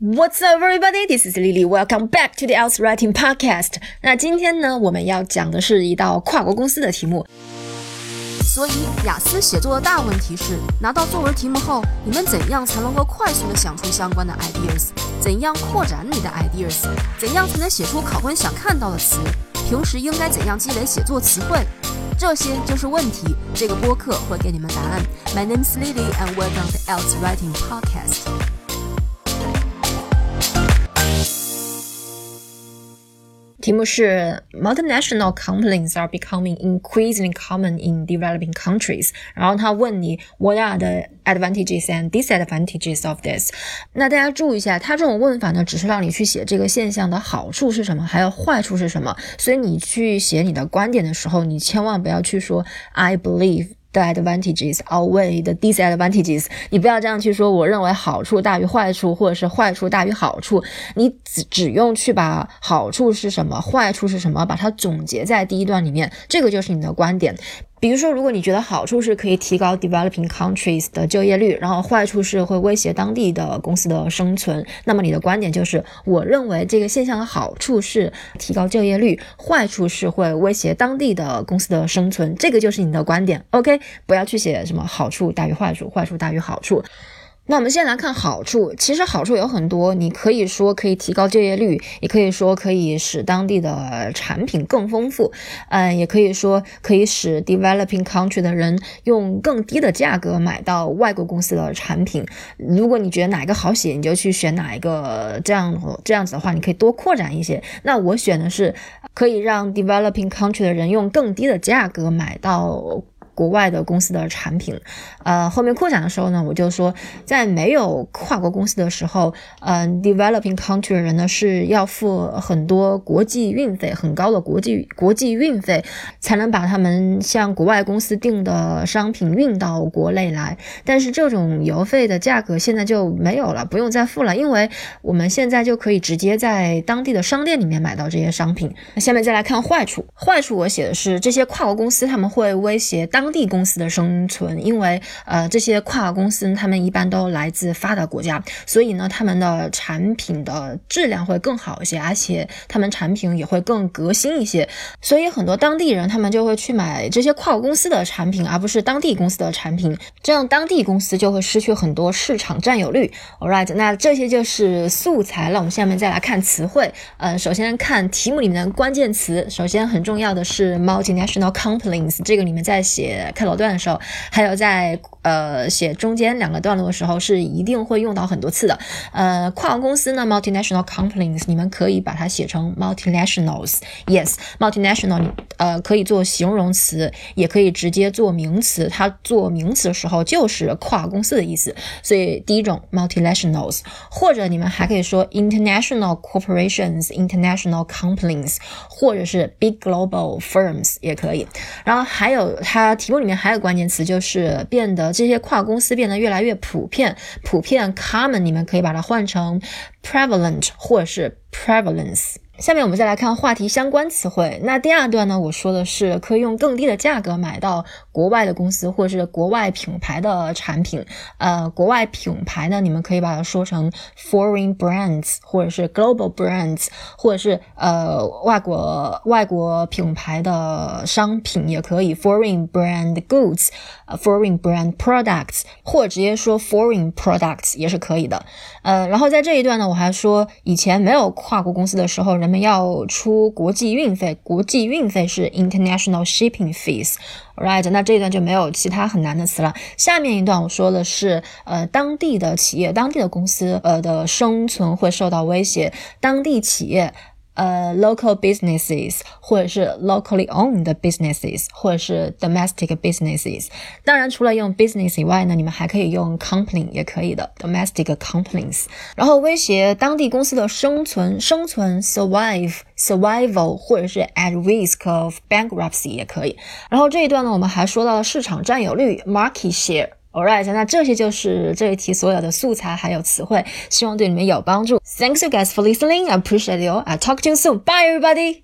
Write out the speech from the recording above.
What's up, everybody? This is Lily. Welcome back to the Else Writing Podcast. 那今天呢，我们要讲的是一道跨国公司的题目。所以，雅思写作的大问题是，拿到作文题目后，你们怎样才能够快速的想出相关的 ideas？怎样扩展你的 ideas？怎样才能写出考官想看到的词？平时应该怎样积累写作词汇？这些就是问题。这个播客会给你们答案。My name is Lily, and welcome to the else Writing Podcast. 题目是 Multinational companies are becoming increasingly common in developing countries。然后他问你 What are the advantages and disadvantages of this？那大家注意一下，他这种问法呢，只是让你去写这个现象的好处是什么，还有坏处是什么。所以你去写你的观点的时候，你千万不要去说 I believe。Advantages or way the disadvantages。你不要这样去说，我认为好处大于坏处，或者是坏处大于好处。你只只用去把好处是什么，坏处是什么，把它总结在第一段里面，这个就是你的观点。比如说，如果你觉得好处是可以提高 developing countries 的就业率，然后坏处是会威胁当地的公司的生存，那么你的观点就是，我认为这个现象的好处是提高就业率，坏处是会威胁当地的公司的生存，这个就是你的观点。OK，不要去写什么好处大于坏处，坏处大于好处。那我们先来看好处，其实好处有很多，你可以说可以提高就业率，也可以说可以使当地的产品更丰富，嗯，也可以说可以使 developing country 的人用更低的价格买到外国公司的产品。如果你觉得哪个好写，你就去选哪一个，这样这样子的话，你可以多扩展一些。那我选的是可以让 developing country 的人用更低的价格买到。国外的公司的产品，呃，后面扩展的时候呢，我就说，在没有跨国公司的时候，嗯，developing country 的人呢是要付很多国际运费，很高的国际国际运费，才能把他们向国外公司订的商品运到国内来。但是这种邮费的价格现在就没有了，不用再付了，因为我们现在就可以直接在当地的商店里面买到这些商品。那下面再来看坏处，坏处我写的是这些跨国公司他们会威胁当。当地公司的生存，因为呃这些跨国公司他们一般都来自发达国家，所以呢他们的产品的质量会更好一些，而且他们产品也会更革新一些，所以很多当地人他们就会去买这些跨国公司的产品，而不是当地公司的产品，这样当地公司就会失去很多市场占有率。All right，那这些就是素材了。我们下面再来看词汇，呃，首先看题目里面的关键词，首先很重要的是 multinational companies，这个里面在写。开楼段的时候，还有在呃写中间两个段落的时候，是一定会用到很多次的。呃，跨国公司呢，multinational companies，你们可以把它写成 multinationals。Yes，multinational，呃，可以做形容词，也可以直接做名词。它做名词的时候就是跨国公司的意思。所以第一种 multinationals，或者你们还可以说 international corporations，international companies，或者是 big global firms 也可以。然后还有它。题目里面还有关键词，就是变得这些跨公司变得越来越普遍。普遍 common，你们可以把它换成 prevalent 或者是 prevalence。下面我们再来看话题相关词汇。那第二段呢，我说的是可以用更低的价格买到国外的公司或者是国外品牌的产品。呃，国外品牌呢，你们可以把它说成 foreign brands，或者是 global brands，或者是呃外国外国品牌的商品也可以 foreign brand goods，foreign brand products，或者直接说 foreign products 也是可以的。呃，然后在这一段呢，我还说以前没有跨国公司的时候，人。我们要出国际运费，国际运费是 international shipping fees，right？那这一段就没有其他很难的词了。下面一段我说的是，呃，当地的企业、当地的公司，呃的生存会受到威胁，当地企业。呃，local businesses 或者是 locally owned businesses 或者是 domestic businesses。当然，除了用 business 以外呢，你们还可以用 company 也可以的 domestic companies。然后威胁当地公司的生存，生存 survive survival 或者是 at risk of bankruptcy 也可以。然后这一段呢，我们还说到了市场占有率 market share。 Alright，那这些就是这一题所有的素材还有词汇，希望对你们有帮助。Thanks you guys for listening. I appreciate you. I talk to you soon. Bye, everybody.